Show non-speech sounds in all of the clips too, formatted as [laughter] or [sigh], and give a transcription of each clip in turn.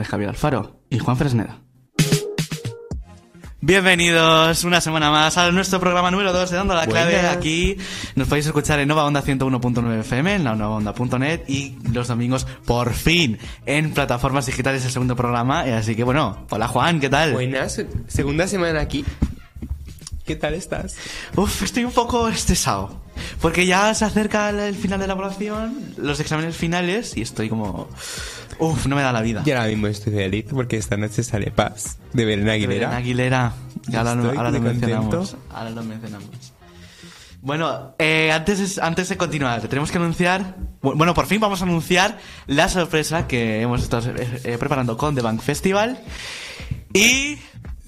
de Javier Alfaro y Juan Fresneda. Bienvenidos una semana más a nuestro programa número 2 de Dando la Clave. Buenas. Aquí nos podéis escuchar en Nova Onda 101.9 FM, en la novaonda.net y los domingos, por fin, en plataformas digitales el segundo programa. Y Así que bueno, hola Juan, ¿qué tal? Buenas, segunda semana aquí. ¿Qué tal estás? Uf, estoy un poco estresado. Porque ya se acerca el, el final de la evaluación, los exámenes finales, y estoy como... Uf, no me da la vida. Yo ahora mismo estoy feliz porque esta noche sale Paz de Belén Aguilera. Belén Aguilera. Y ahora, Estoy ahora lo mencionamos. Ahora lo mencionamos. Bueno, eh, antes, es- antes de continuar, tenemos que anunciar. bu- Bueno, por fin vamos a anunciar la sorpresa que hemos estado eh, eh, preparando con The Bank Festival. Y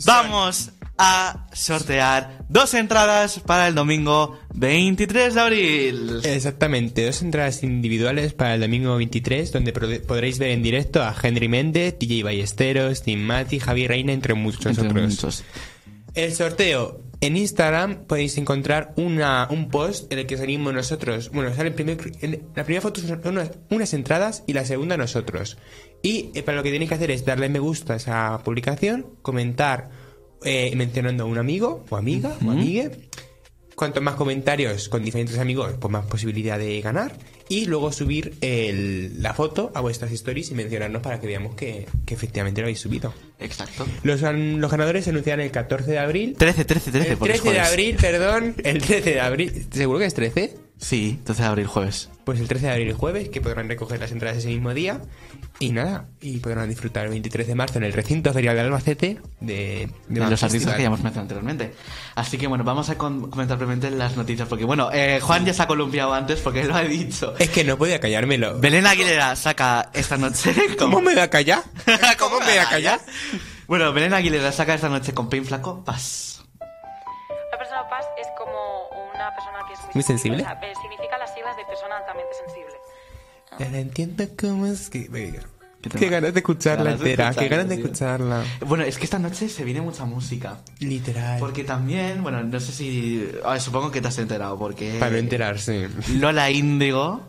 vamos a sortear dos entradas para el domingo 23 de abril. Exactamente, dos entradas individuales para el domingo 23, donde podréis ver en directo a Henry Méndez, DJ Ballesteros, Tim Mati, Javi Reina, entre muchos Entre otros. muchos. El sorteo. En Instagram podéis encontrar una, un post en el que salimos nosotros. Bueno, sale el primer, en- la primera foto son unas, unas entradas y la segunda nosotros. Y eh, para lo que tenéis que hacer es darle me gusta a esa publicación, comentar eh, mencionando a un amigo o amiga o amigue. Cuanto más comentarios con diferentes amigos, pues más posibilidad de ganar. Y luego subir el- la foto a vuestras stories y mencionarnos para que veamos que, que efectivamente lo habéis subido. Exacto. Los, los ganadores se anunciarán el 14 de abril 13, 13, 13. el porque es 13 de abril, perdón. El 13 de abril. ¿Seguro que es 13? Sí, 13 de abril, jueves. Pues el 13 de abril, jueves, que podrán recoger las entradas ese mismo día. Y nada, y podrán disfrutar el 23 de marzo en el recinto ferial de Albacete de, los artistas Festival. que ya hemos mencionado anteriormente. Así que bueno, vamos a comentar brevemente las noticias, porque bueno, eh, Juan ya se ha columpiado antes porque lo ha dicho. Es que no podía callármelo. Belén Aguilera saca esta noche... ¿Cómo me voy a callar? [laughs] ¿Cómo me voy a callar? Bueno, Belén Aguilera saca esta noche con Pain Flaco, Paz. Una persona paz es como una persona que es muy, ¿Muy sensible? O sea, eh, significa las siglas de persona altamente sensible. Ya no entiendo cómo es que... venga. ¿Qué ganas de escucharla Ganas de entera, qué ganas de tío. escucharla. Bueno, es que esta noche se viene mucha música. Literal. Porque también, bueno, no sé si... ah, supongo que te has enterado, porque... Para no enterarse. Lola Índigo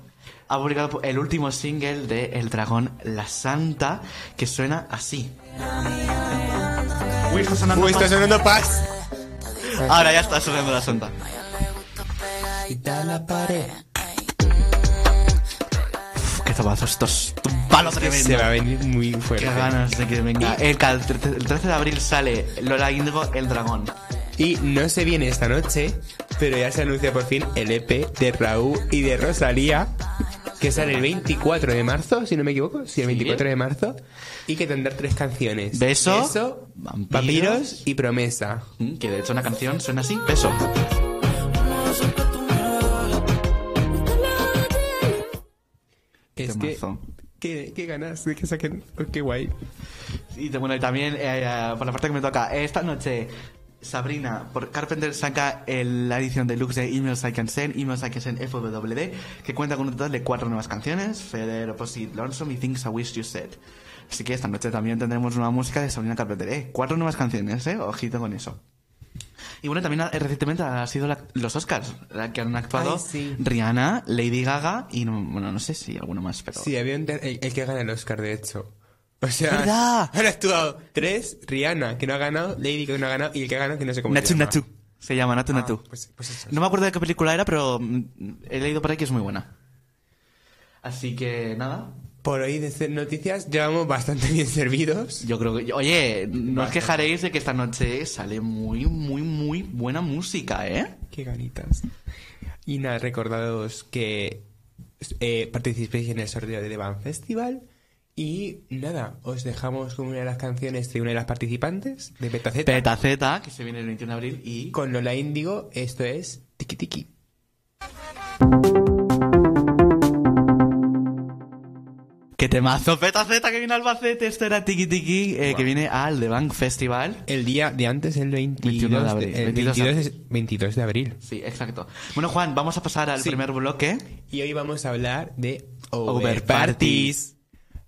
ha publicado el último single de El Dragón La Santa que suena así. Uy, está sonando Uy, está más. sonando paz. Ahora ya está sonando La Santa. la pared. Qué tomazo, esto es un palo tremendo. Se va a venir muy fuerte. Qué ganas de que venga. El, el 13 de abril sale Lola Índigo El Dragón. Y no se viene esta noche, pero ya se anuncia por fin el EP de Raúl y de Rosalía, que sale el 24 de marzo, si no me equivoco, sí, el 24 de marzo, y que tendrá tres canciones. Beso, vampiros, vampiros y promesa. Mm, Que de hecho una canción suena así. Beso. Es que, qué, qué ganas de que saquen, oh, qué guay. Y bueno, y también, eh, eh, por la parte que me toca, esta noche Sabrina por Carpenter saca el- la edición deluxe de Emails I Can Send, Emails I Can Send FWD, que cuenta con un total de cuatro nuevas canciones, Feder, Opposite, Lonesome y Things I Wish You Said. Así que esta noche también tendremos nueva música de Sabrina Carpenter, ¿eh? Cuatro nuevas canciones, ¿eh? Ojito con eso. Y bueno, también eh, recientemente ha sido la- los Oscars, la que han actuado Ay, sí. Rihanna, Lady Gaga y, no, bueno, no sé si alguno más, pero... Sí, había un el, el que gana el Oscar, de hecho. O sea, ¿Verdad? han actuado tres, Rihanna, que no ha ganado, Lady, que no ha ganado, y el que ha ganado, que no sé cómo Natu se llama. Natu. Se llama Natu Ah, Natu. pues, pues eso. No me acuerdo de qué película era, pero mm, he leído por ahí que es muy buena. Así que nada. Por hoy de hacer noticias llevamos bastante bien servidos. Yo creo que. Oye, no os quejaréis de que esta noche sale muy, muy, muy buena música, ¿eh? Qué ganitas. Y nada, recordados que eh, participéis en el sorteo de The Band Festival. Y nada, os dejamos con una de las canciones de una de las participantes, de Beta Z. Peta Z, que se viene el 21 de abril, y. Con Lola Índigo, esto es Tiki Tiki. ¡Qué temazo! Peta Z que viene al Albacete. Esto era Tiki Tiki, eh, que viene al The Bank Festival. El día de antes, el 22 21 de de, abril, el 22 de 22 de- 22 de abril. Sí, exacto. Bueno, Juan, vamos a pasar al Sí. primer bloque. Y hoy vamos a hablar de Over Over.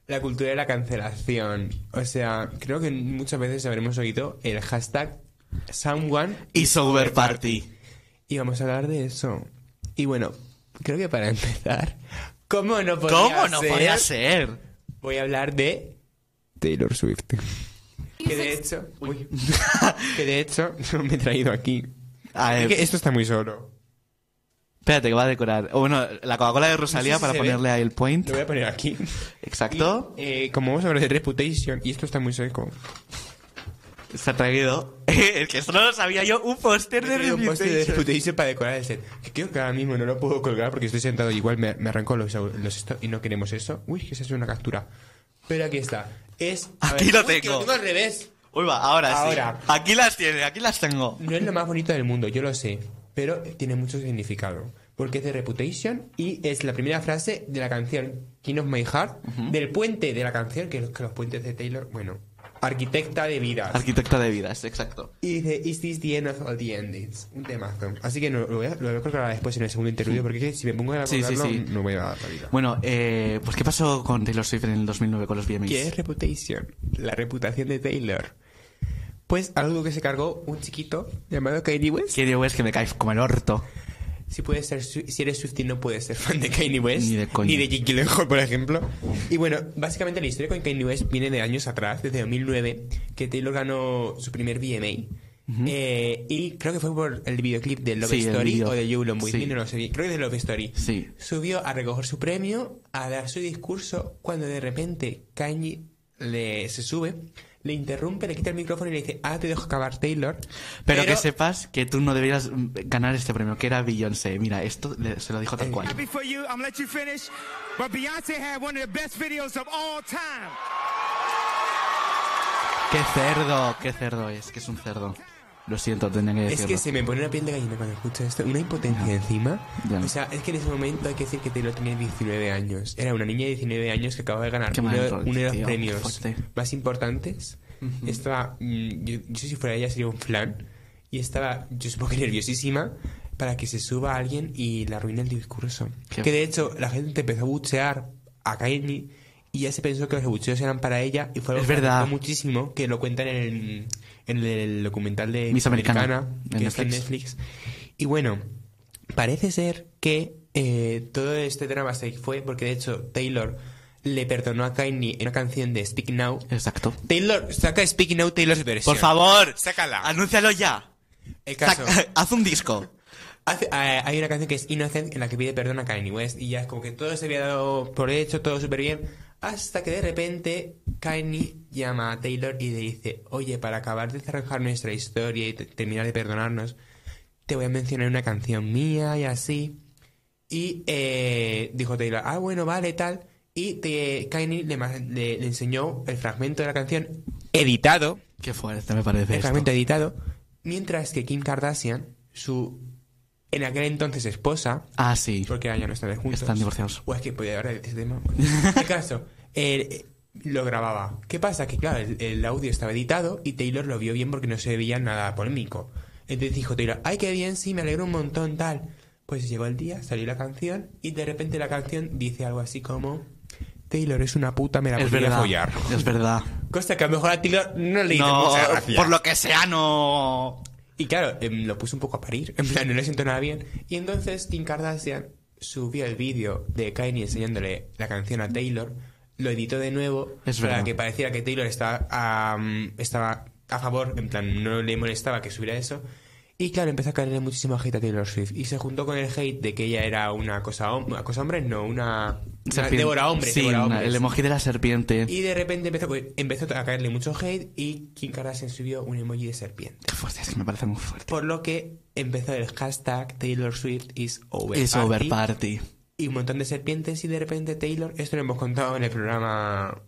La cultura de la cancelación. O sea, creo que muchas veces habremos oído el hashtag Someone Y Sober Party. Y vamos a hablar de eso. Y bueno, creo que para [laughs] empezar, ¿cómo no podía ¿Cómo no ser? podía ser? Voy a hablar de Taylor Swift. Que de hecho, uy, [laughs] que de hecho [laughs] me he traído aquí. A Es ver, que esto está muy solo. Espérate, que va a decorar. O bueno, la Coca-Cola de Rosalía No sé si para se ve. ponerle ahí el point. Lo voy a poner aquí. Exacto. Y, eh, como vamos a hablar de Reputation, y esto está muy seco. Se ha traído. [laughs] es que eso no lo sabía yo. Un póster de traído un póster de Reputation. Reputation para decorar el set. Que creo que ahora mismo no lo puedo colgar porque estoy sentado y igual me, me arranco los, los esto y no queremos eso. Uy, que esa es una captura. Pero aquí está. Es. Aquí ver, lo uy, que tengo. lo tengo al revés. Uy, va, ahora, Ahora. sí. Aquí las tiene, aquí las tengo. No es lo más bonito del mundo, yo lo sé. Pero tiene mucho significado. Porque es de Reputation y es la primera frase de la canción King of My Heart, del puente de la canción, que, que los puentes de Taylor, bueno, arquitecta de vidas. Arquitecta de vidas, exacto. Y dice, Is this the end of all the endings? Un temazo. Así que no, lo, voy a, lo voy a colgar después en el segundo interludio, porque si me pongo a Sí, sí, sí. no voy a dar la vida. Bueno, eh, pues ¿qué pasó con Taylor Swift en el 2009 con los VMAs? ¿Qué es Reputation? La reputación de Taylor. Pues algo que se cargó un chiquito llamado Kanye West. Digo es que me cae como el orto. Si puedes ser si eres Swiftie no puedes ser fan de Kanye West Ni de coña. ni de Jake Gyllenhaal, por ejemplo. Y bueno, básicamente la historia con Kanye West viene de años atrás, desde 2009, que Taylor ganó su primer VMA. Eh, y creo que fue por el videoclip de Love Sí, Story o de You Love With Sí. Me, no lo sé. Creo que de Love Story. Sí. Subió a recoger su premio, a dar su discurso, cuando de repente Kanye le, se sube, le interrumpe, le quita el micrófono y le dice, ah, te dejo acabar Taylor. Pero, que sepas que tú no deberías ganar este premio, que era Beyoncé. Mira, esto le- se lo dijo tal cual. Happy for you. I'm gonna let you finish. But Beyonce had one of the best videos of all time. ¡Qué cerdo! ¡Qué cerdo es! Que es un cerdo. Lo siento, tenía que Es decirlo. que se me pone una piel de gallina cuando escucho esto. Una impotencia encima. O sea, es que en ese momento hay que decir que Taylor tenía 19 años. Era una niña de 19 años que acababa de ganar uno, de- uno de los tío, premios más importantes. Estaba. mm, yo, yo si fuera ella sería un flan. Y estaba, yo supongo que nerviosísima para que se suba alguien y le arruine el discurso. Qué Que de hecho la gente empezó a buchear a Kanye y ya se pensó que los bucheos eran para ella y fue algo Es que verdad. muchísimo que lo cuentan en en el documental de Miss Americana, que está en Netflix. Netflix. Y bueno, parece ser que eh, todo este drama se fue porque de hecho Taylor le perdonó a Kanye en una canción de Speak Now. Exacto. Taylor, saca Speak Now Taylor's versión. Por favor, Sácala. anúncialo ya. El caso. [laughs] Haz un disco. Hace- eh, hay una canción que es Innocent en la que pide perdón a Kanye West y ya es como que todo se había dado por hecho, todo súper bien, hasta que de repente Kanye llama a Taylor y le dice, oye, para acabar de cerrar nuestra historia y te- terminar de perdonarnos, te voy a mencionar una canción mía y así. Y eh, dijo Taylor, ah, bueno, vale, tal. Y te, Kanye le, ma- le- le enseñó el fragmento de la canción editado Qué fuerte me parece el esto. fragmento editado, mientras que Kim Kardashian, su en aquel entonces esposa, Ah, sí. porque ya no están juntos. Están divorciados. O es que podía hablar de ese tema. El caso, eh, lo grababa. ¿Qué pasa? Que claro, el, el audio estaba editado y Taylor lo vio bien porque no se veía nada polémico. Entonces dijo Taylor, ay, qué bien, sí, me alegro un montón, tal. Pues llegó el día, salió la canción y de repente la canción dice algo así como... Taylor es una puta, me la Es verdad. follar. Es verdad. Cosa que a lo mejor a Taylor no le hizo No, mucha gracia. por lo que sea, no. Y claro, em, lo puso un poco a parir, en plan, no le siento nada bien. Y entonces Kim Kardashian subió el vídeo de Kanye enseñándole la canción a Taylor, lo editó de nuevo Es para que pareciera que Taylor estaba, am, estaba a favor, en plan, no le molestaba que subiera eso. Y claro, empezó a caerle muchísimo hate a Taylor Swift. Y se juntó con el hate de que ella era una cosa, una cosa hombre, no, una... una Serpiente. devora hombres, Sí, devora una- hombres. el emoji de la serpiente. Y de repente empezó, empezó a caerle mucho hate y Kim Kardashian subió un emoji de serpiente. Qué fuerte, es que me parece muy fuerte. Por lo que empezó el hashtag Taylor Swift is over. Es party, over party. Y un montón de serpientes y de repente Taylor, esto lo hemos contado en el programa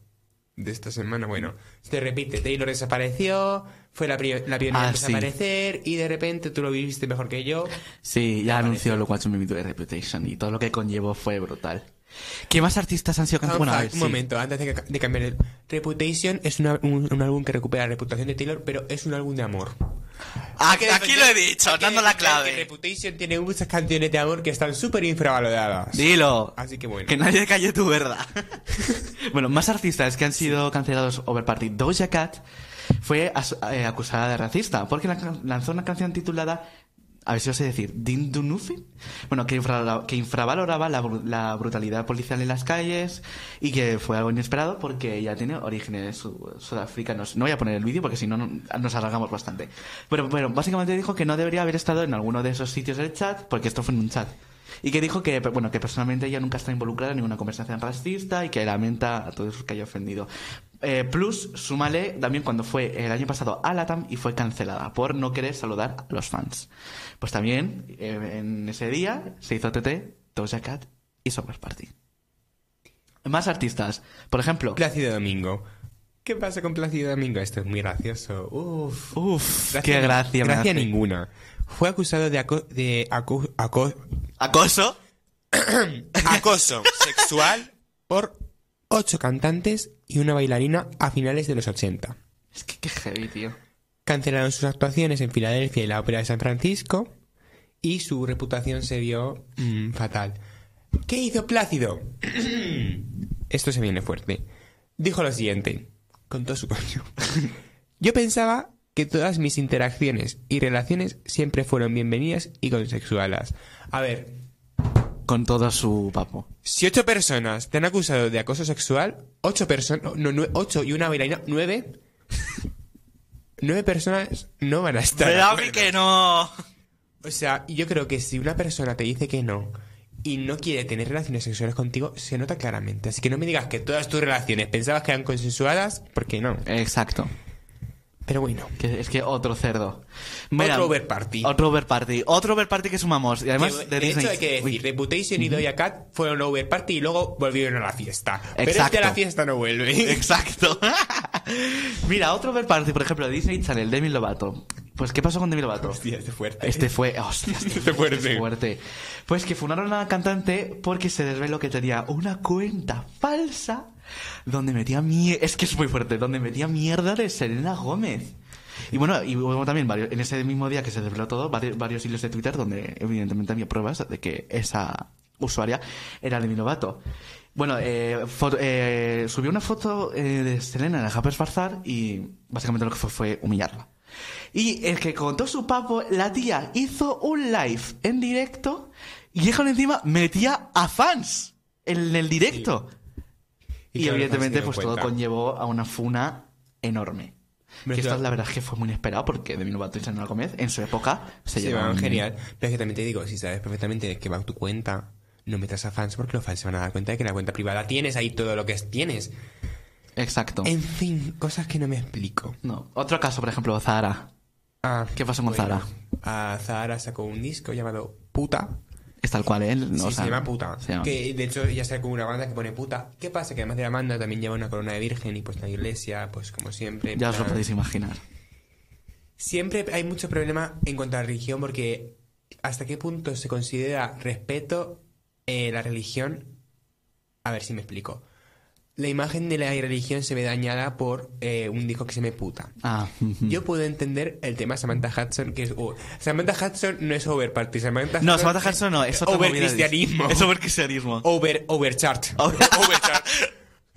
de esta semana, bueno, se repite, Taylor desapareció, fue la, la pionera Ah, en sí. desaparecer y de repente tú lo viviste mejor que yo. Sí, ya anunció lo Watch Me Do Reputation y todo lo que conllevó fue brutal. ¿Qué más artistas han sido Fun cantantes? Bueno, un sí. momento, antes de, de cambiar el... Reputation es una- un, un álbum que recupera la reputación de Taylor, pero es un álbum de amor. Aquí, Hay que aquí lo he dicho, dando la que clave. Reputation tiene muchas canciones de amor que están súper infravaloradas. Dilo. Así que bueno. Que nadie calle tu verdad. [laughs] bueno, más artistas que han sido cancelados over party. Doja Cat fue eh, acusada de racista porque la- lanzó una canción titulada a ver si os sé decir, Dean bueno, que, infra- que infravaloraba la, la brutalidad policial en las calles y que fue algo inesperado porque ella tiene orígenes su- sudafricanos. No voy a poner el vídeo porque si no, no- nos alargamos bastante. Pero, pero básicamente dijo que no debería haber estado en alguno de esos sitios del chat porque esto fue en un chat. Y que dijo que, bueno, que personalmente ella nunca está involucrada en ninguna conversación racista y que lamenta a todos los que haya ofendido. Eh, plus, súmale también cuando fue el año pasado a Latam y fue cancelada por no querer saludar a los fans. Pues también eh, en ese día se hizo TT, Doja Cat y Summer Party. Más artistas. Por ejemplo, Plácido Domingo. ¿Qué pasa con Plácido Domingo? Esto es muy gracioso. Uf. Uff, qué gracia me Gracia hace. ninguna. Fue acusado de, aco- de aco- aco- acoso. [coughs] acoso sexual por ocho cantantes y una bailarina a finales de los 80. Es que qué heavy, tío. Cancelaron sus actuaciones en Filadelfia y la Ópera de San Francisco y su reputación se vio mm, fatal. ¿Qué hizo Plácido? [coughs] Esto se viene fuerte. Dijo lo siguiente, con todo su coño. [laughs] Yo pensaba que todas mis interacciones y relaciones siempre fueron bienvenidas y consensuadas. A ver, Con todo su papo. si ocho personas te han acusado de acoso sexual, ocho personas, no, ocho y una bailarina, nueve, [laughs] nueve personas no van a estar. de acuerdo. no. O sea, yo creo que si una persona te dice que no y no quiere tener relaciones sexuales contigo, se nota claramente. Así que no me digas que todas tus relaciones pensabas que eran consensuadas, porque no. Exacto. Pero bueno. Que es que otro cerdo. Otro over party. Otro over party. Otro over party que sumamos. Y además de, de hecho, hay que decir, Uy, Reputation y Doja Cat fueron over party y luego volvieron a la fiesta. Pero es Exacto. que la fiesta no vuelve. [laughs] Exacto. [laughs] Mira, otro over party, por ejemplo, de Disney Channel, Demi Lovato. Pues, ¿qué pasó con Demi Lovato? Hostia, este fuerte. Este fue, hostia, este [laughs] Este fuerte. fuerte. Pues que funaron a la cantante porque se desveló que tenía una cuenta falsa donde metía mierda, es que es muy fuerte, donde metía mierda de Selena Gómez. Y bueno, y hubo también varios, en ese mismo día que se desveló todo, varios, varios hilos de Twitter donde evidentemente había pruebas de que esa usuaria era Demi Lovato. Bueno, eh, eh, subió una foto eh, de Selena en el Barzar y básicamente lo que fue fue humillarla. Y el que contó su papo, la tía hizo un live en directo y con encima metía a fans en el directo. Y Y, evidentemente pues todo conllevó a una funa enorme. Me que esto la verdad es que fue muy inesperado porque Demi Lovato y Selena Gómez en su época se, Se llevaban genial. Pero es que también te digo, si sabes perfectamente de que va tu cuenta, no metas a fans porque los fans se van a dar cuenta de que en la cuenta privada tienes ahí todo lo que es- tienes. Exacto. En fin, cosas que no me explico. No. Otro caso, por ejemplo, Zara. Ah, ¿Qué pasó con Zara? Ah, Zara sacó un disco llamado Puta. Es tal cual él. No, sí, o sea, se llama Puta. se llama- Que de hecho ya sacó una banda que pone Puta. ¿Qué pasa? Que además de la banda también lleva una corona de virgen y pues la iglesia, pues como siempre. Ya os lo podéis imaginar. Siempre hay mucho problema en cuanto a la religión porque hasta qué punto se considera respeto eh, la religión. A ver si me explico. La imagen de la religión se ve dañada por eh, un disco que se me puta. Ah. Yo puedo entender el tema Samantha Hudson, que es... oh, Samantha Hudson no es over party, Samantha No, Hudson Samantha Hudson no, es otra over cristianismo. Es over cristianismo. Over, overchart. [laughs] Over- overchart.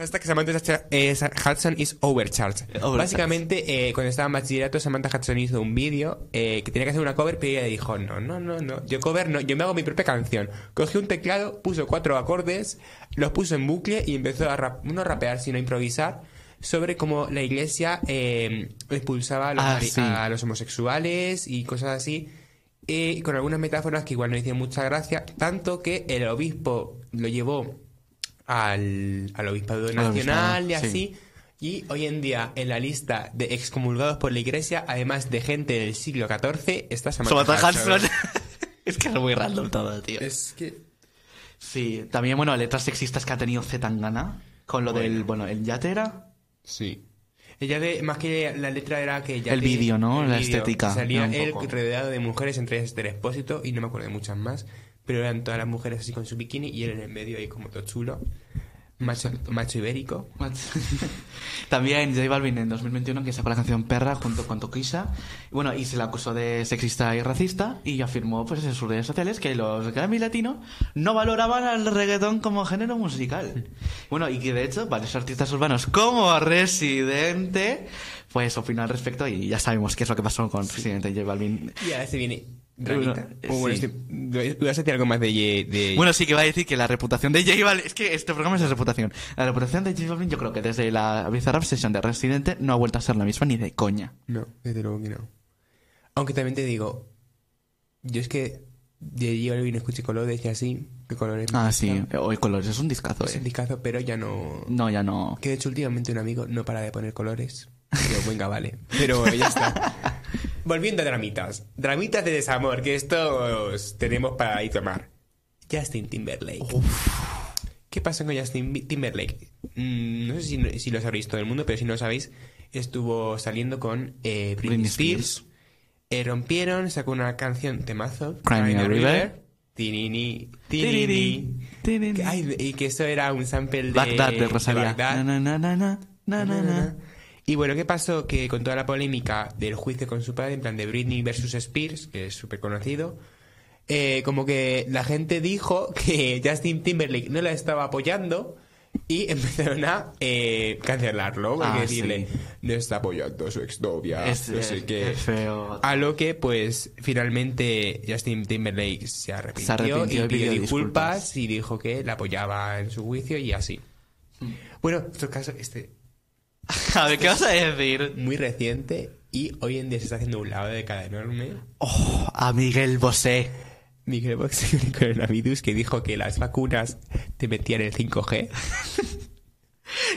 Hasta que Samantha Hudson- eh, Hudson is overchart. Overchart. Básicamente, eh, cuando estaba en bachillerato, Samantha Hudson hizo un vídeo eh, que tenía que hacer una cover, pero ella dijo, no, no, no, no, yo cover no, yo me hago mi propia canción. Cogió un teclado, puso cuatro acordes, los puso en bucle y empezó a rap- no rapear, sino a improvisar sobre cómo la iglesia eh, expulsaba a los, Ah, sí. a los homosexuales y cosas así. eh, con algunas metáforas que igual no hicieron mucha gracia, tanto que el obispo lo llevó al, al obispado Al nacional y así. Y hoy en día, en la lista de excomulgados por la iglesia, además de gente del siglo XIV, está Samantha, Samantha Hudson. Es que es muy random todo, tío. Es que... Sí, también, bueno, letras sexistas que ha tenido Zetangana con lo del, bueno, el yatera. Sí. Ella de, más que la letra era que ya El vídeo, ¿no? La estética, Salía él rodeado de mujeres, entre ellas Esther Expósito, y no me acuerdo de muchas más, pero eran todas las mujeres así con su bikini y él en el medio ahí como todo chulo. Macho, macho ibérico. [laughs] También J Balvin en 2021 que sacó la canción Perra junto con Toquisha. Y Bueno, y se la acusó de sexista y racista y afirmó pues en sus redes sociales que los Grammy latinos no valoraban al reggaetón como género musical. [laughs] Bueno, y que de hecho varios artistas urbanos como Residente pues opinan al respecto y ya sabemos qué es lo que pasó con Residente y J Balvin. Y ahora se viene Draguita. Bueno, sí. este- voy a decir algo más de... Ye- de Bueno, sí que va a decir que la reputación de J Balvin... Es que este programa es de reputación. La reputación de J Balvin yo creo que desde la Bizarrap Session de Residente no ha vuelto a ser la misma ni de coña. No, desde luego que no. Aunque también te digo, yo es que de J Balvin escuché colores y así, que colores me Ah, sí. Hoy Colores es un discazo, Es un eh. discazo, pero ya no... No, ya no. Que de hecho últimamente un amigo no para de poner colores. Digo, venga, vale. Pero ya está. [laughs] Volviendo a dramitas. Dramitas de desamor, que estos tenemos para ahí tomar. Justin Timberlake. ¿Qué pasa con Justin Timberlake? Mm, no sé si, si lo sabréis todo el mundo, pero si no lo sabéis, estuvo saliendo con eh, Britney, Britney Spears. Spears. Eh, rompieron, sacó una canción temazo. Cry Me a River. Tinini, tinini. Tinini. Ay, y que eso era un sample de... Bagdad de Rosalía. Bagdad. Na, na, na. Y bueno, ¿qué pasó? Que con toda la polémica del juicio con su padre, en plan de Britney versus Spears, que es súper conocido, eh, como que la gente dijo [laughs] que Justin Timberlake no la estaba apoyando y [laughs] empezaron a eh, cancelarlo, porque Ah, decirle, sí. no está apoyando a su exnovia, Es, no sé es- qué. es feo. A lo que, pues, finalmente Justin Timberlake se arrepintió, Se arrepintió y pidió disculpas, disculpas. y dijo que la apoyaba en su juicio y así. Bueno, otro caso, este, [laughs] A ver, ¿qué vas a decir? muy reciente y hoy en día se está haciendo un lado de cada enorme. Oh, a Miguel Bosé. Miguel Bosé con [laughs] el coronavirus que dijo que las vacunas te metían el 5G. [laughs]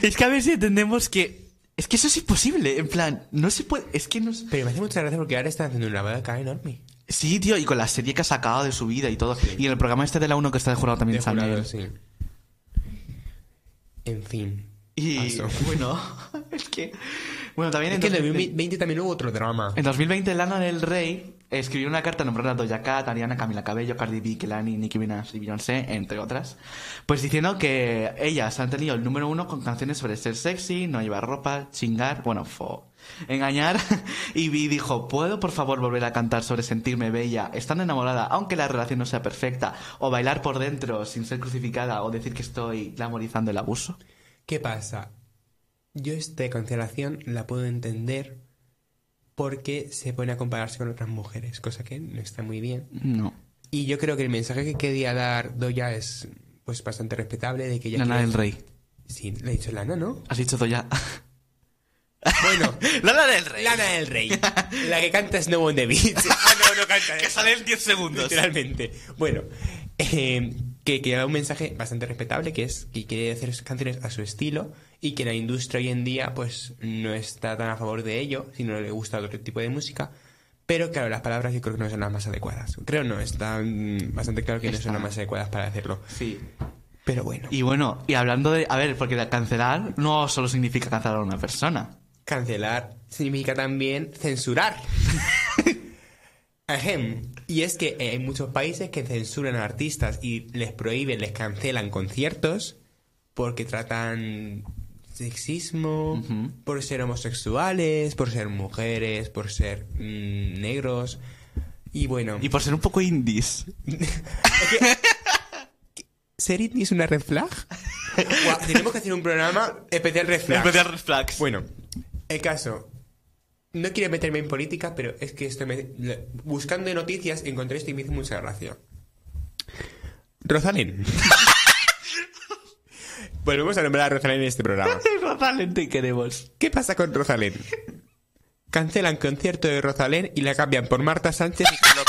Es que a ver si entendemos que... Es que eso es imposible. En plan, no se puede... Es que no... Pero me hace mucha gracia porque ahora están haciendo un lavado de cara enorme. Sí, tío, y con la serie que ha sacado de su vida y todo. Y en el programa este de la 1 que está de jurado también De sale. jurado, él. sí. En fin. Y Paso. [laughs] bueno, [laughs] es que... Bueno, también Es en, que en 2020, 2020 también hubo otro drama. en 2020 Lana del Rey escribió una carta nombrando a Doja Cat, Ariana, Camila Cabello, Cardi B, Kelani, Nicki Minaj y Beyoncé, entre otras. Pues diciendo que ellas han tenido el número uno con canciones sobre ser sexy, no llevar ropa, chingar, bueno, fo, engañar. [laughs] Y Vi dijo, ¿puedo por favor volver a cantar sobre sentirme bella, estar enamorada, aunque la relación no sea perfecta, o bailar por dentro sin ser crucificada, o decir que estoy glamorizando el abuso? ¿Qué pasa? Yo esta cancelación la puedo entender porque se pone a compararse con otras mujeres, cosa que no está muy bien. No. Y yo creo que el mensaje que quería dar Doya es pues bastante respetable de que ella Lana quiere- del Rey. Sí, le he dicho Lana, ¿no? Has dicho Doja. Bueno, [laughs] Lana del Rey. Lana del Rey, la que canta Snow on the Beach. [laughs] ah, no, no canta. Que sale en 10 segundos. Literalmente. Bueno, eh, que, que da un mensaje bastante respetable, que es que quiere hacer canciones a su estilo y que la industria hoy en día pues no está tan a favor de ello, sino le gusta otro tipo de música. Pero claro, las palabras yo creo que no son las más adecuadas. Creo no, está mm, bastante claro que no son las más adecuadas para hacerlo. Sí. Pero bueno, Y bueno, y hablando de... A ver, porque cancelar no solo significa cancelar a una persona. cancelar significa también censurar. [laughs] Ahem. Y es que eh, hay muchos países que censuran a artistas y les prohíben, les cancelan conciertos porque tratan sexismo, por ser homosexuales, por ser mujeres, por ser mm, negros. Y bueno, Y por ser un poco indies. [laughs] ¿ser indie es una red flag? [laughs] Tenemos que hacer un programa especial red. Especial red flags. Bueno, el caso. No quiero meterme en política, pero es que esto me... Buscando noticias encontré esto y me hizo mucha gracia. Rosalén. [laughs] Volvemos a nombrar a Rosalén en este programa. [laughs] Rosalén te queremos. ¿Qué pasa con Rosalén? Cancelan concierto de Rosalén y la cambian por Marta Sánchez [laughs] y Carlos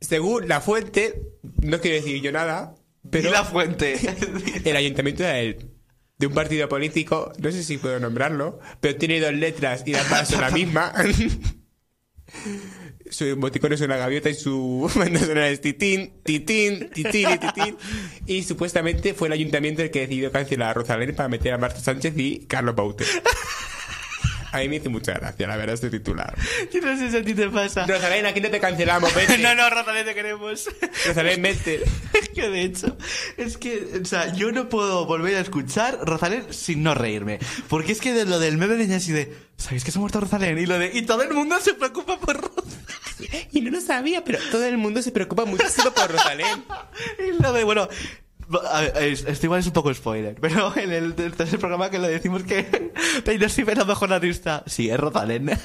Según la fuente, no quiero decir yo nada, pero Y la fuente. el ayuntamiento de, de un partido político, no sé si puedo nombrarlo, pero tiene dos letras y las son la misma. [laughs] su emoticón es una gaviota y su banda sonora es titín, titín, titín y titín. Y supuestamente fue el ayuntamiento el que decidió cancelar a Rosalén para meter a Marta Sánchez y Carlos Baute. A mí me hizo mucha gracia, la verdad, este titular. [laughs] Yo no sé si a ti te pasa. Rosalén, aquí no te cancelamos, vete. [laughs] No, no, Rosalén te queremos. [laughs] Rosalén, vete. Es que de hecho, es que, o sea, yo no puedo volver a escuchar Rosalén sin no reírme. Porque es que de lo del meme de así de, ¿sabéis que se ha muerto Rosalén? Y lo de, y todo el mundo se preocupa por Rosalén. Y no lo sabía, pero todo el mundo se preocupa muchísimo por Rosalén. Y lo de, bueno, esto igual es un poco spoiler, pero [laughs] en el tercer programa que lo decimos que [laughs] Taylor Swift es la mejor artista. Sí, es Rosalén. [laughs]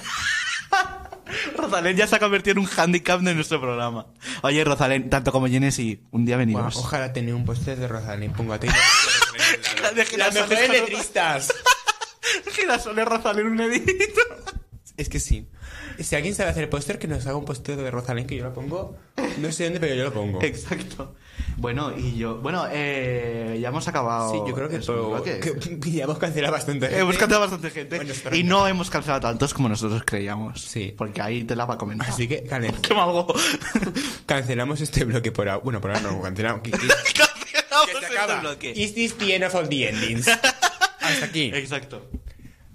Rosalén ya se ha convertido en un handicap de nuestro programa. Oye, Rosalén, tanto como Genesis, un día venimos. ojalá tener un póster de Rosalén. Pongo a ti. De Las mejores letristas. Girasoles Rosalén, un edito. Es que sí. Si alguien sabe hacer póster, que nos haga un póster de Rosalén que yo lo pongo. No sé dónde, pero yo lo pongo. Exacto. Bueno, y yo... Bueno, eh, ya hemos acabado... Sí, yo creo que, todo, bloque. que, que ya hemos cancelado bastante. gente. Hemos cancelado bastante gente. Bueno, y no hemos cancelado tantos como nosotros creíamos. Sí. Porque ahí te la va a comentar. Así que calen- [laughs] ¿Qué algo? [laughs] cancelamos este bloque por ahora. Bueno, por ahora no, cancelamos. Cancelamos [laughs] este bloque. Is this the end of all the endings? Hasta aquí. Exacto.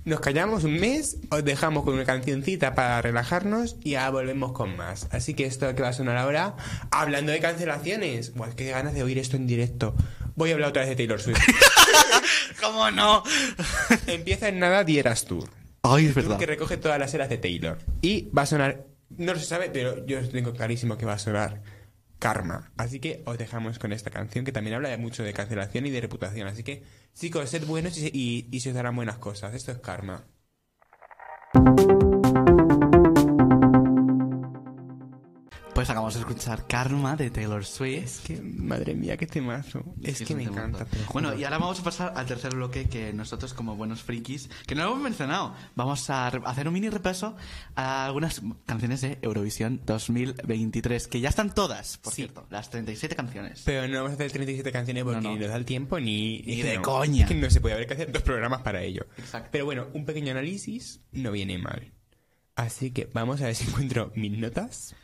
Nos callamos un mes, os dejamos con una cancioncita para relajarnos y ya volvemos con más. Así que esto que va a sonar ahora, hablando de cancelaciones. Buah, qué ganas de oír esto en directo. Voy a hablar otra vez de Taylor Swift. [laughs] ¿Cómo no? [laughs] Empieza en nada Dieras Tour. Ay, es verdad. que recoge todas las eras de Taylor. Y va a sonar, no se sabe, pero yo tengo clarísimo que va a sonar Karma. Así que os dejamos con esta canción que también habla mucho de cancelación y de reputación. Así que, chicos, sed buenos y, y, y se os darán buenas cosas. Esto es Karma. Pues acabamos de escuchar Karma de Taylor Swift. Es que, madre mía, qué temazo. Es que me encanta. Bueno, y ahora vamos a pasar al tercer bloque que nosotros como buenos frikis, que no lo hemos mencionado, vamos a hacer un mini repaso a algunas canciones de Eurovisión 2023, que ya están todas, por Sí. cierto, las 37 canciones. Pero no vamos a hacer 37 canciones porque No, no. ni nos da el tiempo ni... Ni de no. coña. Es que no se puede haber que hacer dos programas para ello. Exacto. Pero bueno, un pequeño análisis no viene mal. Así que vamos a ver si encuentro mis notas.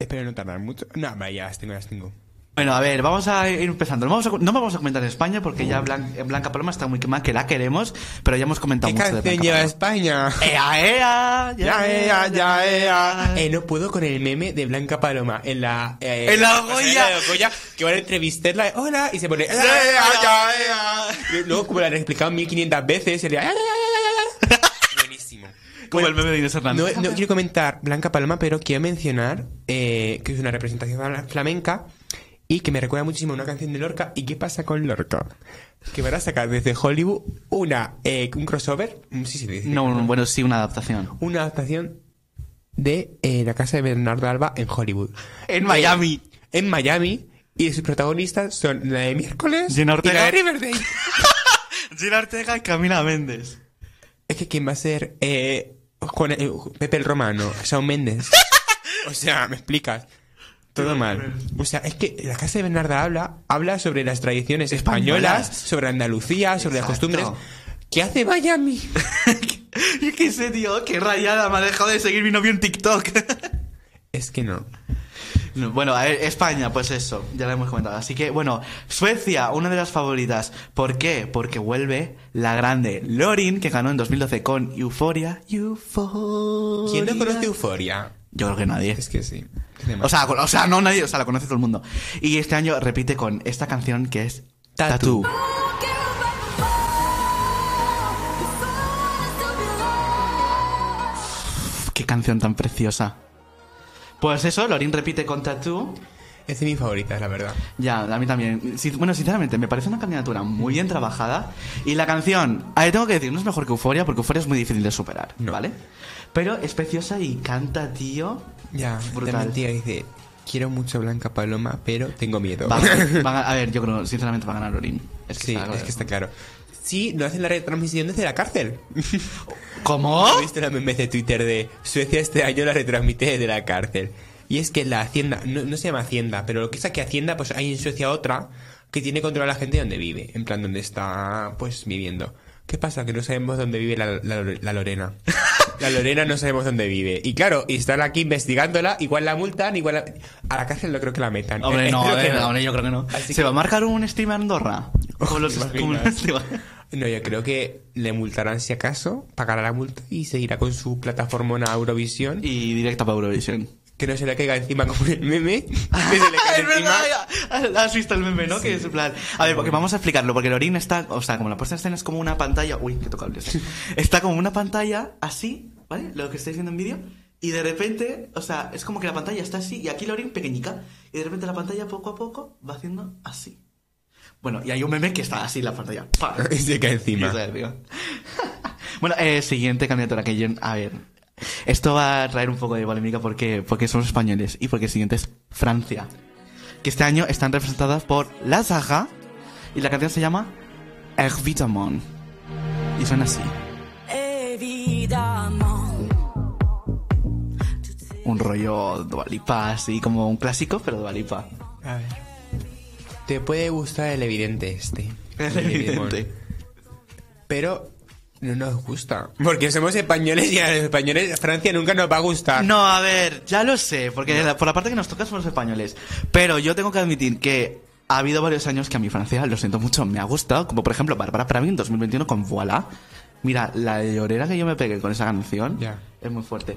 Espero no tardar mucho. No, ya las tengo, las tengo. Bueno, a ver, vamos a ir empezando. No vamos a, no vamos a comentar en España porque ya Blan- Blanca Paloma está muy quemada, que la queremos, pero ya hemos comentado ¿Qué mucho de canción Blanca lleva Paloma. España? ¡Ea, ea! Ya, ea, ya, ea. Eh, no puedo con el meme de Blanca Paloma en la... eh, En la Goya. de Goya, que van a entrevistarla. Hola, y se pone... ea, ya, ea. Y Luego, como la han explicado 1500 veces, sería... Buenísimo. Como el meme de Inés No, Hernández. no quiero comentar Blanca Paloma, pero quiero mencionar eh, que es una representación fla- flamenca y que me recuerda muchísimo a una canción de Lorca. ¿Y qué pasa con Lorca? Que van a sacar desde Hollywood una eh, un crossover. mm, Sí, sí, dice. No, no, bueno, sí, una adaptación. Una adaptación de eh, la casa de Bernardo Alba en Hollywood. En Miami. en Miami. Y sus protagonistas son la de miércoles y Ortega. la de Riverdale. [laughs] Gina Ortega y Camila Méndez. Es que quién va a ser eh, Juan- eh, Pepe el Romano, Shawn Mendes. [laughs] o sea, me explicas. Todo mal. O sea, es que la casa de Bernarda habla, habla sobre las tradiciones españolas, Españolas. sobre Andalucía, sobre las Exacto. costumbres. ¿Qué hace Miami? [laughs] y qué sé, tío, qué rayada, me ha dejado de seguir mi novio en TikTok. Es que no. No, bueno, España, pues eso, ya lo hemos comentado. Así que, bueno, Suecia, una de las favoritas. ¿Por qué? Porque vuelve la grande Lorin, que ganó en 2012 con Euphoria. Euphoria. ¿Quién no conoce Euforia? Yo creo que nadie. Es que sí. O sea, o sea, no nadie, o sea, la conoce todo el mundo. Y este año repite con esta canción que es Tattoo. Tattoo. Qué canción tan preciosa. Pues eso, Lorin repite con Tattoo. es de mis favoritas, la verdad. Ya, a mí también. Bueno, sinceramente, me parece una candidatura muy bien trabajada. Y la canción, a ver, tengo que decir, no es mejor que Euforia, porque Euforia es muy difícil de superar, No. ¿vale? Pero es preciosa y canta, tío. Ya, Brutal. tía dice, quiero mucho Blanca Paloma, pero tengo miedo. Va, [laughs] va a, ver, yo creo, sinceramente, va a ganar Lorin. Es que sí, es que está claro. Sí, no hacen la retransmisión desde la cárcel. [laughs] ¿Cómo? ¿Has visto la memes de Twitter de Suecia este año la retransmite desde la cárcel? Y es que la Hacienda, no, no se llama Hacienda, pero lo que es que Hacienda, pues hay en Suecia otra que tiene control a la gente donde vive, en plan donde está, pues, viviendo. ¿Qué pasa? Que no sabemos dónde vive la, la- la Lorena. La Lorena no sabemos dónde vive. Y claro, y están aquí investigándola, igual la multan, igual la... A la cárcel no creo que la metan. Hombre, no, eh, hombre, yo creo que no. Así ¿Se que- va a marcar un stream a Andorra? [laughs] No, yo creo que le multarán si acaso, pagará la multa y seguirá con su plataforma a Eurovisión. y directa para Eurovisión. Que no se le caiga encima como el meme. Que se le cae [laughs] es encima. verdad, has visto el meme, ¿no? Que es en plan... A ver, porque vamos a explicarlo, porque Lorin está, o sea, como la puesta en escena es como una pantalla... Uy, qué tocable es. [laughs] Está como una pantalla así, ¿vale? Lo que estáis viendo en vídeo. Y de repente, o sea, es como que la pantalla está así y aquí Lorin pequeñica. Y de repente la pantalla poco a poco va haciendo así. Bueno, y hay un meme que está así en la pantalla. ¡Pam! [laughs] Y se cae Y encima. se bueno, eh, siguiente candidatura que yo... A ver... Esto va a traer un poco de polémica porque, porque somos españoles y porque el siguiente es Francia. Que este año están representadas por La Zaga y la canción se llama Évidemment. Y suena así. Un rollo Dualipa, así como un clásico, pero Dualipa. A ver. Te puede gustar el evidente este. Es El evidente. Pero no nos gusta. Porque somos españoles y a los españoles Francia nunca nos va a gustar. No, a ver, ya lo sé, porque por la parte que nos toca somos españoles. Pero yo tengo que admitir que ha habido varios años que a mi Francia, lo siento mucho, me ha gustado. Como por ejemplo Bárbara Pravi en 2021 con Voilà. Mira, la llorera que yo me pegué con esa canción Ya. es muy fuerte.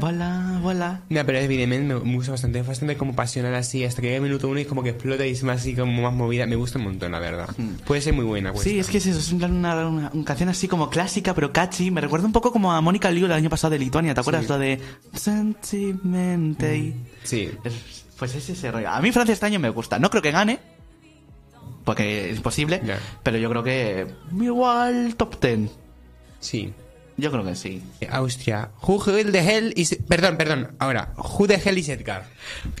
Voilà, voilà. No, pero evidentemente me me gusta bastante, es bastante como pasional así, hasta que llega el minuto uno y como que explota y es más así como más movida. Me gusta un montón, la verdad. Puede ser muy buena, pues. Sí, es que es eso, es una, una- una canción así como clásica, pero catchy. Me recuerda un poco como a Mónica Liu el año pasado de Lituania, ¿te acuerdas? Lo de Sentimente. Sí. Es- Pues es ese rollo. A mí Francia este año me gusta. No creo que gane, porque es imposible, Ya. pero yo creo que igual top 10. Sí. Yo creo que sí. Austria. Who the hell is... Perdón, perdón. Ahora. Who the hell is Edgar?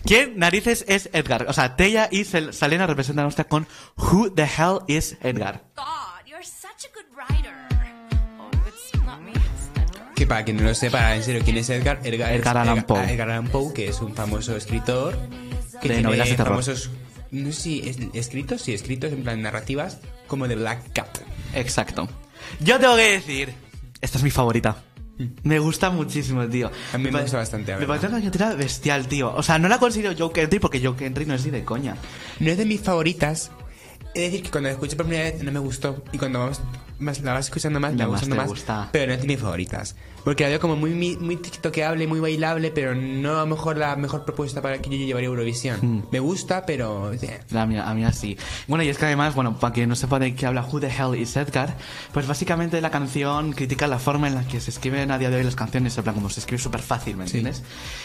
¿Quién narices es Edgar? O sea, Tella y Sel- Salena representan a Austria con Who the hell is Edgar? God, you're such a good writer. Oh. Que para quien no lo sepa, en serio, ¿quién es Edgar? Edgar, Edgar Allan Poe. Edgar Allan Poe, que es un famoso escritor. Que De tiene novelas de terror. famosos... No sé si es- escritos, sí, escritos en plan narrativas, como de Black Cat. Exacto. Yo tengo que decir, esta es mi favorita. Me gusta muchísimo, tío. A mí me gusta bastante, Me parece una canción bestial, tío. O sea, no la considero Joe Entry porque Joe Entry no es ni de coña. No es de mis favoritas. De decir que cuando la escuché por primera vez no me gustó. Y cuando vamos- más, la vas escuchando más, me Ya va más gusta. Pero no es de mis favoritas. Porque la veo como muy, muy, tiktokeable, muy bailable, pero no a lo mejor la mejor propuesta para que yo llevaría Eurovisión. Hmm. Me gusta, pero... eh, La mía, a mí así. Bueno, y es que además, bueno, para quien no sepa de qué habla Who the Hell is Edgar, pues básicamente la canción critica la forma en la que se escriben a día de hoy las canciones, en plan como se escribe súper fácil, ¿me entiendes?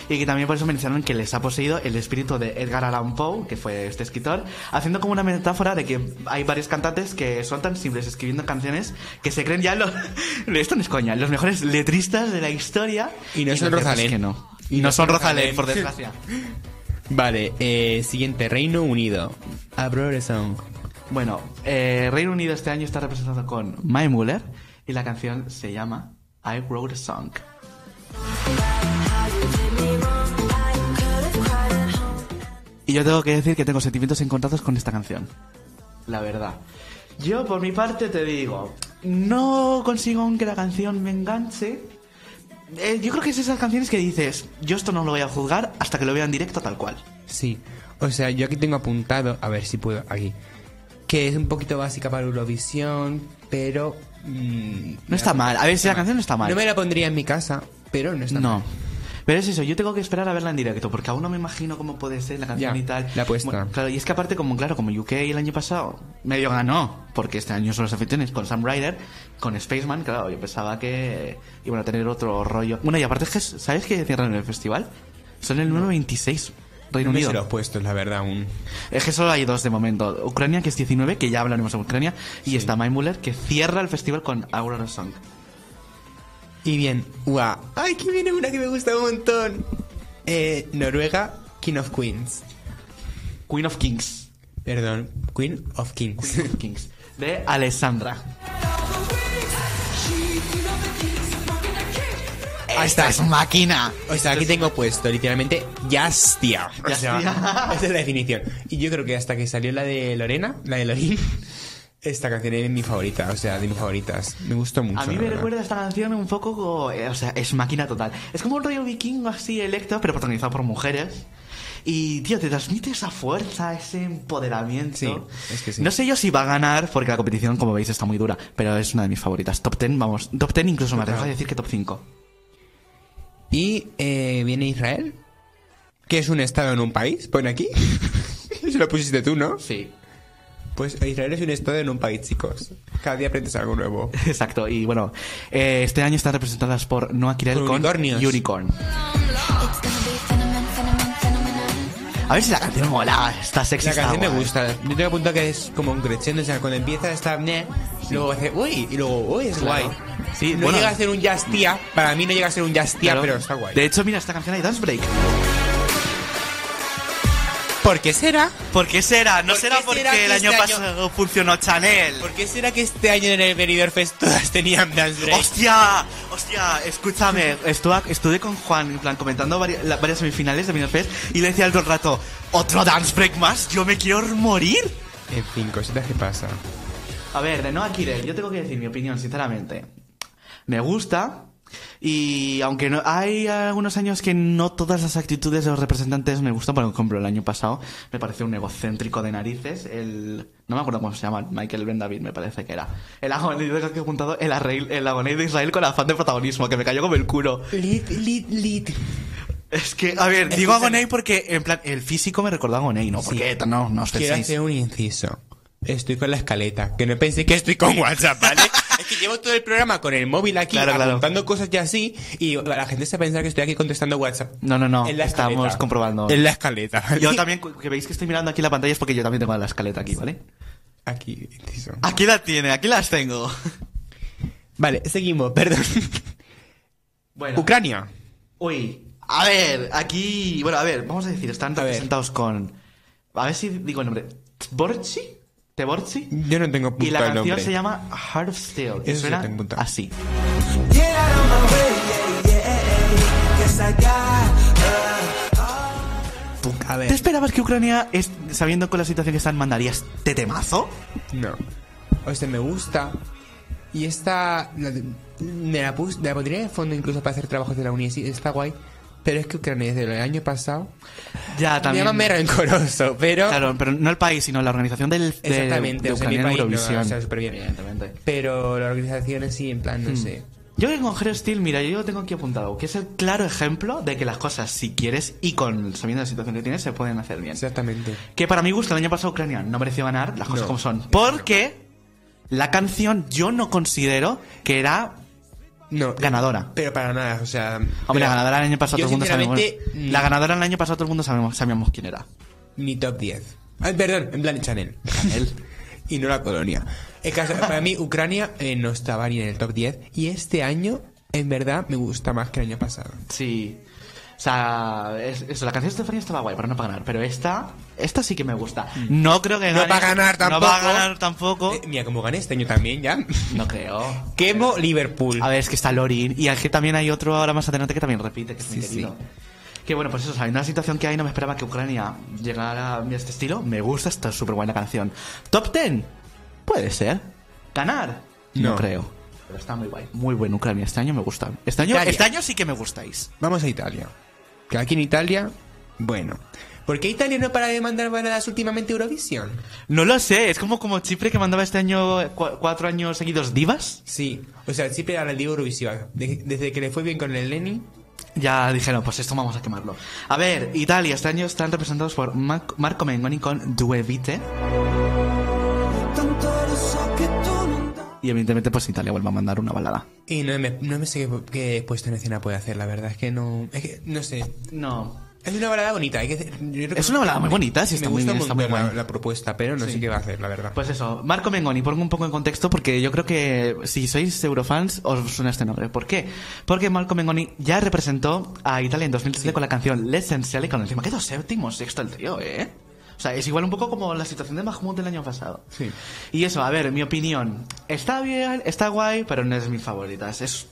Y que también por eso mencionaron que les ha poseído el espíritu de Edgar Allan Poe, que fue este escritor, haciendo como una metáfora de que hay varios cantantes que son tan simples escribiendo canciones que se creen ya los... [laughs] Esto no es coña, los mejores letristas de la historia. Y no son cierto es Rosalén. que no. Y no son Rosalén, por [laughs] desgracia. Vale, eh, siguiente, Reino Unido. A Song. Bueno, eh, Reino Unido este año está representado con Mae Muller y la canción se llama I Wrote a Song. Y yo tengo que decir que tengo sentimientos encontrados con esta canción. La verdad. Yo, por mi parte, te digo, no consigo aún que la canción me enganche. Eh, yo creo que es esas canciones que dices, yo esto no lo voy a juzgar hasta que lo vea en directo tal cual. Sí. O sea, yo aquí tengo apuntado, a ver si puedo, aquí. Que es un poquito básica para Eurovisión, pero... mm, No está mal. A ver, si la canción no está mal. No me la pondría en mi casa, pero no está No. mal. Pero es eso, yo tengo que esperar a verla en directo, porque aún no me imagino cómo puede ser la canción Ya, y tal. la apuesta. Bueno, claro, y es que aparte, como claro, como UK el año pasado medio ganó, porque este año son las aficiones con Sam Ryder, con Spaceman, claro, yo pensaba que iban a tener otro rollo. Bueno, y aparte es que, ¿sabes que cierran el festival? Son el número 26, Reino Unido. los puestos, la verdad, aún. Es que solo hay dos de momento. Ucrania, que es 19, que ya hablaremos de Ucrania, y está Mai Muller, que cierra el festival con Aurora Song. Y bien, guau. ¡Ay, que viene una que me gusta un montón! Eh, Noruega, King of Queens. Queen of Kings. Perdón, Queen of Kings. Queen of Kings. De Alessandra. Esta es máquina. O sea, aquí tengo puesto literalmente Jastia. O sea, esa es la definición. Y yo creo que hasta que salió la de Lorena, la de Lorin, esta canción es mi favorita, o sea, de mis favoritas. Me gustó mucho. A mí me recuerda esta canción un poco, como, eh, o sea, es máquina total. Es como un rollo vikingo así electro, pero protagonizado por mujeres. Y, tío, te transmite esa fuerza, ese empoderamiento. Sí, es que sí. No sé yo si va a ganar, porque la competición, como veis, está muy dura, pero es una de mis favoritas. Top 10, vamos, top 10 incluso me arriesgo a decir que top 5. Y eh, viene Israel, que es un estado en un país, pone aquí. [laughs] Eso lo pusiste tú, ¿no? Sí. Pues Israel es un estado en un país, chicos. Cada día aprendes algo nuevo. [laughs] Exacto, y bueno, eh, este año están representadas por Noah Kirel Con. Unicorn. A ver si la canción mola, está sexy. La está canción me gusta. Yo tengo apuntado que es como un crescendo. O sea, cuando empieza está... Meh, luego hace... Uy, y luego... Uy, es Claro. guay. Sí, no bueno. llega a ser un jazz tía. Para mí no llega a ser un jazz tía, Claro. pero está guay. De hecho, mira, esta canción hay dance break. ¿Por qué será? ¿Por qué será? No ¿Por será qué porque será el año este año- pasado funcionó Chanel. ¿Por qué será que este año en el Benidorm Fest todas tenían dance break? ¡Hostia! ¡Hostia! Escúchame, estuve, estuve con Juan, en plan, comentando varias, la- varias semifinales de Benidorm Fest y le decía al todo el rato, ¿otro dance break más? ¡Yo me quiero morir! En fin, cositas que pasan. A ver, de Noah Kirel, yo tengo que decir mi opinión, sinceramente. Me gusta. Y aunque no, hay algunos años que no todas las actitudes de los representantes me gustan, por ejemplo, el año pasado me pareció un egocéntrico de narices, el... No me acuerdo cómo se llama, Michael Ben David me parece que era. El tengo que he apuntado el, arreil- el de Israel con afán de protagonismo, que me cayó como el culo. Lit, lit, lit. Es que, a ver, digo Agoney porque, en plan, el físico me recordó a Agoney, ¿no? Sí. Porque, no, no os Quiero penséis. hacer un inciso. Estoy con la escaleta. Que no pensé que estoy con WhatsApp, ¿vale? [laughs] es que llevo todo el programa con el móvil aquí, Claro, cosas ya así, y la gente se piensa que estoy aquí contestando WhatsApp. No, no, no, En la estamos comprobando. En la escaleta. ¿vale? Yo también, que veis que estoy mirando aquí la pantalla es porque yo también tengo la escaleta aquí, ¿vale? Aquí. Aquí la tiene, aquí las tengo. Vale, seguimos, perdón. Bueno. Ucrania. Uy, a ver, aquí, bueno, a ver, vamos a decir, están A ver. representados con, a ver si digo el nombre, Tborchi, Teborchi, Yo no tengo y la canción nombre. se llama Heart of Steel, Eso sí suena tengo así. A ver. ¿Te esperabas que Ucrania, es- sabiendo con la situación que están, mandaría este temazo? No. O sea, me gusta. Y esta. la de- me la, pus, me la pondría de fondo incluso para hacer trabajos de la uni. Sí, está guay. Pero es que Ucrania desde el año pasado. Ya, también. Llámame rencoroso, pero. Claro, pero no el país, sino la organización del, de, Exactamente, de o sea, mi país no, o sea, súper bien. Evidentemente. Pero la organización en sí, en plan, Hmm. no sé. Yo que con Hero Steel, mira, yo lo tengo aquí apuntado, que es el claro ejemplo de que las cosas, si quieres y con sabiendo la situación que tienes, se pueden hacer bien. Exactamente. Que para mi gusto, el año pasado Ucrania no mereció ganar, las cosas No. como son. Porque la canción yo no considero que era No. ganadora. Pero para nada, o sea. Hombre, la ganadora el año pasado todo el mundo sabemos. La ganadora el año pasado todo el mundo sabemos, sabíamos quién era. Ni top 10. Ay, perdón, en plan Chanel. Chanel. [laughs] y no la colonia. El caso, para mí, Ucrania eh, no estaba ni en el top 10. Y este año, en verdad, me gusta más que el año pasado. Sí. O sea, es- eso, la canción de Estefanía estaba guay, pero no para ganar. Pero esta, esta sí que me gusta. No creo que Mm. No gane- va a ganar No va a tampoco. ganar tampoco. Eh, mira, como gané este año también, ya. No creo. Quemo Liverpool. A ver, es que está Lorin. Y aquí también hay otro ahora más adelante que también repite, que es muy Sí, querido. Que bueno, pues eso, sabiendo la situación que hay, no me esperaba que Ucrania llegara a este estilo. Me gusta, está súper buena canción. ¿Top 10? Puede ser. ¿Ganar? No, No. creo. Pero está muy guay. Muy buen Ucrania. Este año me gusta. Este año, este año sí que me gustáis. Vamos a Italia. Que aquí en Italia, bueno. ¿Por qué Italia no para de mandar baladas últimamente a Eurovisión? No lo sé, es como, como Chipre que mandaba este año cua- cuatro años seguidos divas. Sí, o sea, siempre era la Liga Eurovisiva. De- desde que le fue bien con el Lenny, Ya dijeron, pues esto vamos a quemarlo. A ver, Italia, este año están representados por Mar- Marco Mengoni con Due Vite. Y evidentemente, pues Italia vuelve a mandar una balada. Y no me, no me sé qué, qué puesta en escena puede hacer, la verdad. Es que no. Es que, no sé. No. Es una balada bonita. Hay que, yo creo que- Es una balada muy bonita, sí, está me muy gusta bien, está muy montón la, propuesta, pero no sé qué va a hacer, la verdad. Pues eso, Marco Mengoni, pongo un poco en contexto porque yo creo que si sois eurofans os suena este nombre. ¿Por qué? Porque Marco Mengoni ya representó a Italia en 2013 con la canción L'Essenziale con encima quedó séptimo, sexto el tío, ¿eh? O sea, es igual un poco como la situación de Mahmoud del año pasado. Sí. Y eso, a ver, mi opinión. Está bien, está guay, pero no es de mis favoritas. Es,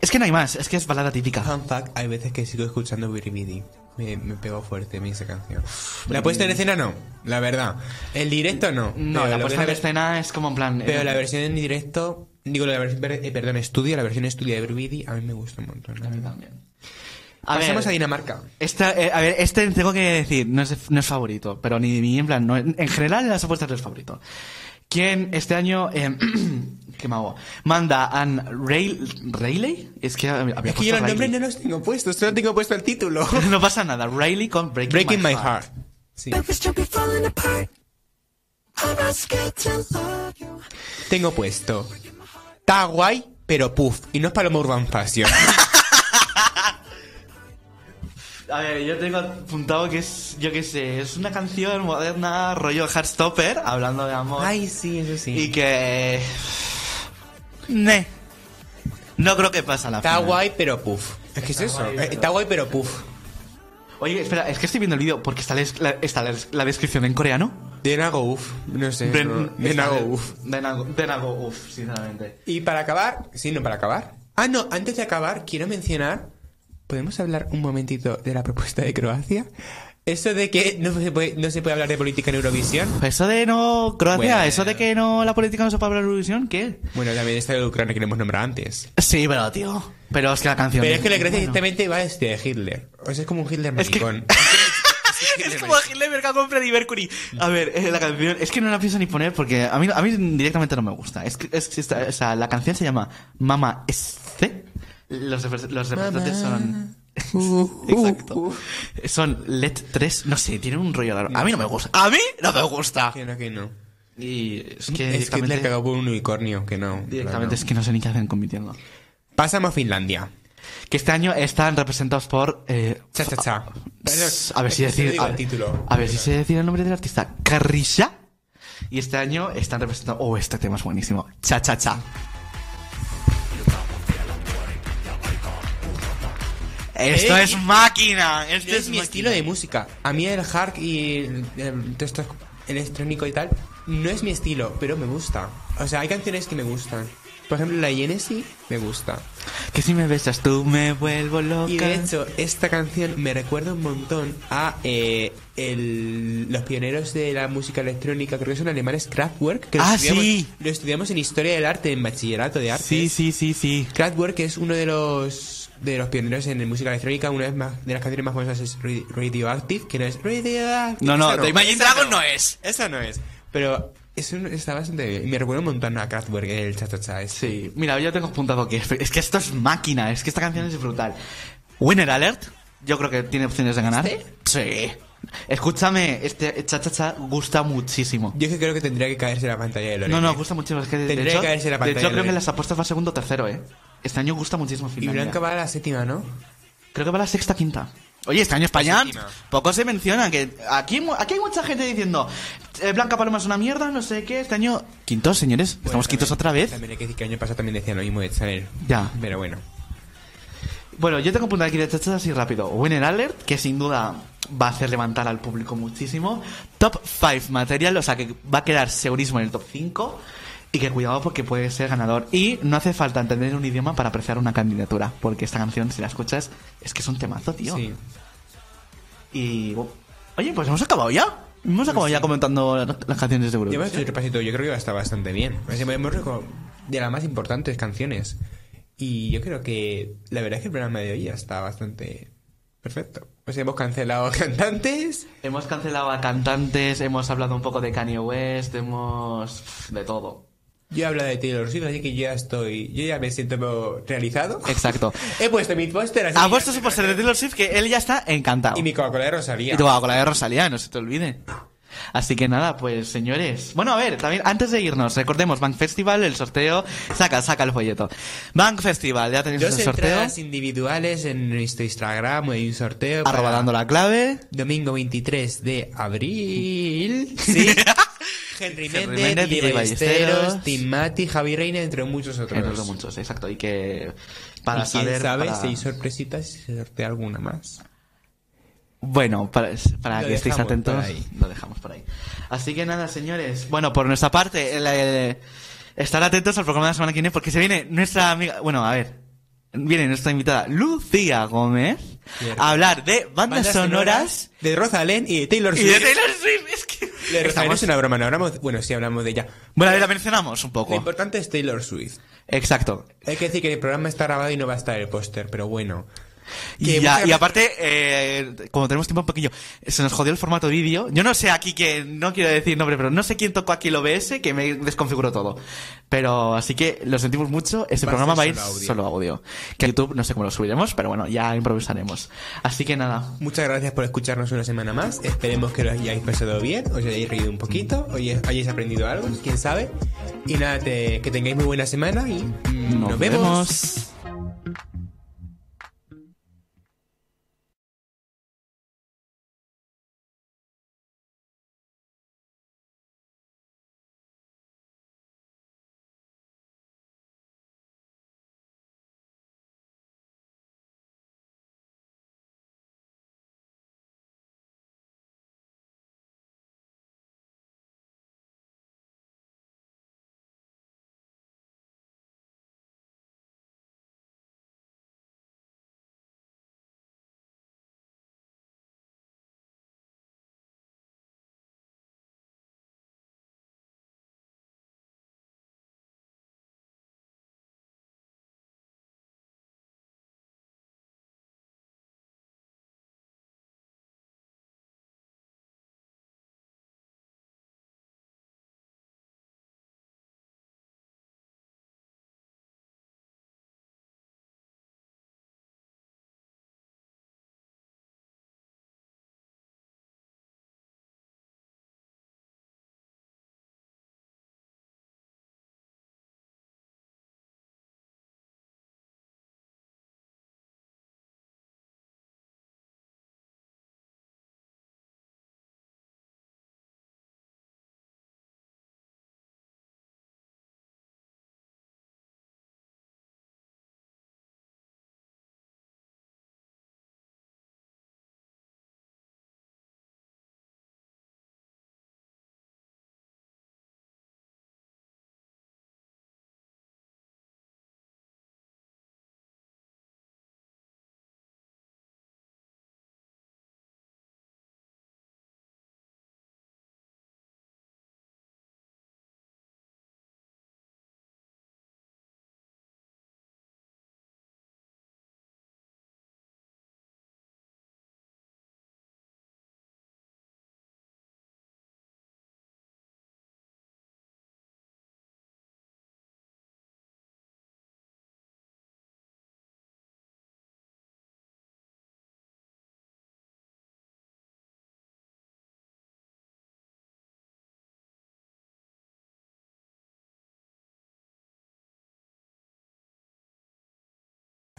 es que no hay más, es que es balada típica. Fun fact, hay veces que sigo escuchando Biribidi. Me, me pegó fuerte a mí esa canción. La puesta en escena no, la verdad. El directo no. No, Pero la puesta en escena es como en plan... Pero eh, la versión en directo, digo la versión, eh, perdón, estudio, la versión estudio de Biribidi, a mí me gusta un montón. la verdad. A Pasamos ver, a Dinamarca. Esta, eh, a ver, este tengo que decir, no es, no es favorito, pero ni de mí, en plan, no, en general en las apuestas no es favorito. ¿Quién este año, eh, [clears throat] qué mago, manda a Anne Ray- Rayleigh? Es que había Es que yo los nombres no los tengo puestos, solo tengo puesto el título. [laughs] no pasa nada, Riley con Breaking, Breaking My Heart. Sí. Tengo puesto. Está guay, pero puff. Y no es Paloma Urban Fashion. [laughs] A ver, yo tengo apuntado que es, yo qué sé, es una canción moderna, rollo Heartstopper, hablando de amor. Ay, sí, eso sí. Y que... Ne. No creo que pasa la Está final. guay, pero puff. Es que es eso. eh, Está guay, pero puff. Oye, espera, es que estoy viendo el vídeo porque está, la, la- está la, la descripción en coreano. Denago uff. No sé. Den- no. está Denago de- uff. Denago, Denago uff, sinceramente. Y para acabar, sí, no, para acabar. Ah, no, antes de acabar, quiero mencionar. ¿Podemos hablar un momentito de la propuesta de Croacia? Eso de que no se puede, no se puede hablar de política en Eurovisión. Eso de no, Croacia, Bueno. eso de que no, la política no se puede hablar de Eurovisión, ¿qué? Bueno, también está de Ucrania que le hemos nombrado antes. Sí, pero tío. Pero es que la canción. Pero es que la Grecia Bueno. directamente va este Hitler. O sea, es como un Hitler Es que- maricón. [laughs] Es como Hitler Mercado con Freddie Mercury. A ver, eh, la canción, es que no la pienso ni poner porque a mí, a mí directamente no me gusta. Es que, es o sea, la canción se llama Mama S. Los, los representantes son. Exacto. Son LED 3, no sé, tienen un rollo raro. A mí no me gusta. A mí no me gusta. Que no, que no. Y es que Es que Hitler cagó por un unicornio, que no. directamente es que no sé ni qué hacen compitiendo. Pasamos a Finlandia. Que este año están representados por. Eh, Cha, cha, cha. A ver si decir. A el ver, título. a ver si se decide el nombre del artista. Carrisha. Y este año están representando. Oh, este tema es buenísimo. Cha cha cha. Esto es máquina. Esto No es, es mi máquina. estilo de música. A mí el hard y el, el texto electrónico y tal no es mi estilo, pero me gusta. O sea, hay canciones que me gustan. Por ejemplo, la Genesis me gusta. Que si me besas tú me vuelvo loca. Y de hecho, esta canción me recuerda un montón a eh, el- los pioneros de la música electrónica, creo que son alemanes, Kraftwerk. Que lo Ah, estudiamos- sí. Lo estudiamos en Historia del Arte, en Bachillerato de Arte. Sí, sí, sí, sí. Kraftwerk es uno de los de los pioneros en música electrónica. Una vez más, de las canciones más famosas es Ra- Radioactive, que no es Radioactive. No, no, The Imagine Dragon no es. Esa no es. Pero eso está bastante bien. Me recuerda un montón a Kraftwerk, el cha-cha-cha. ese. Sí, mira, yo tengo apuntado que es que esto es máquina, es que esta canción es brutal. Winner Alert, yo creo que tiene opciones de ganar. Sí. Escúchame, este cha cha cha gusta muchísimo. Yo es que creo que tendría que caerse la pantalla de. No, no, gusta muchísimo. Es que de, Tendría hecho, que caerse la de pantalla hecho de creo que las apuestas va segundo o tercero, eh. Este año gusta muchísimo Y Finlandia. Blanca va a la séptima, ¿no? Creo que va a la sexta quinta. Oye, este año España poco se menciona que aquí, aquí hay mucha gente diciendo eh, Blanca Paloma es una mierda, no sé qué. Este año quintos, señores, estamos Bueno, quintos también- otra vez. También hay que decir que el año pasado también decían lo mismo de Chanel. Ya. Pero bueno. Bueno, yo tengo apuntado aquí de chachas así rápido. Winner Alert, que sin duda va a hacer levantar al público muchísimo. Top 5 material, o sea que va a quedar segurísimo en el top 5. Y que cuidado porque puede ser ganador. Y no hace falta entender un idioma para apreciar una candidatura. Porque esta canción, si la escuchas, es que es un temazo, tío. Sí. Y. oh, Oye, pues hemos acabado ya. Hemos acabado ya comentando las canciones de Eurovisión. un repasito. Yo creo que a estar bastante bien. Hemos de las más importantes canciones. Y yo creo que la verdad es que el programa de hoy ya está bastante perfecto. Sea, hemos cancelado [laughs] cantantes. Hemos cancelado a cantantes, hemos hablado un poco de Kanye West, hemos. de todo. Yo he hablado de Taylor Swift, así que ya estoy. Yo ya me siento realizado. Exacto. [laughs] He puesto mi póster así. Ha puesto su póster de Taylor Swift que él ya está encantado. Y mi Coca-Cola de Rosalía. Y tu con la de Rosalía, no se te olvide. Así que nada, pues señores. Bueno, a ver, también antes de irnos, recordemos Bank Festival, el sorteo. Saca, saca el folleto. Bank Festival, ya tenéis Dos el sorteo. entradas individuales en nuestro Instagram. Hay un sorteo. Arroba dando la clave. Domingo 23 de abril. [laughs] Sí. Henry Henry Méndez, DJ Ballesteros, Ballesteros, Tim Mati, Javi Reina, entre muchos otros. Entre muchos, exacto. Y que para y quién saber. sabe para- si hay sorpresitas y se sortea alguna más. Bueno, para, para que estéis atentos, lo dejamos por ahí. Así que nada, señores. Bueno, por nuestra parte, el- el- estar atentos al programa de la semana que viene porque se viene nuestra amiga. Bueno, a ver. Viene nuestra invitada Lucía Gómez Cierto. a hablar de bandas, sonoras de Rosalén y de Taylor y Swift. de Taylor Swift. Rosalén Estamos- es una broma, no hablamos. Bueno, sí hablamos de ella. Bueno, la mencionamos un Lo poco. importante es Taylor Swift. Exacto. Hay que decir que el programa está grabado y no va a estar el póster, pero bueno. Y, ya- y aparte, eh, como tenemos tiempo un poquillo, se nos jodió el formato vídeo. Yo no sé aquí que, no quiero decir nombre, pero no sé quién tocó aquí el OBS que me desconfiguró todo. Pero así que lo sentimos mucho. Ese Va programa va a ir solo audio. solo audio. Que YouTube no sé cómo lo subiremos, pero bueno, ya improvisaremos. Así que nada. Muchas gracias por escucharnos una semana más. Esperemos que lo hayáis pasado bien, os hayáis reído un poquito, os hayáis aprendido algo, quién sabe. Y nada, te- que tengáis muy buena semana y mm, Nos, vemos.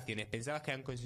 Colaboraciones. ¿Pensabas que eran con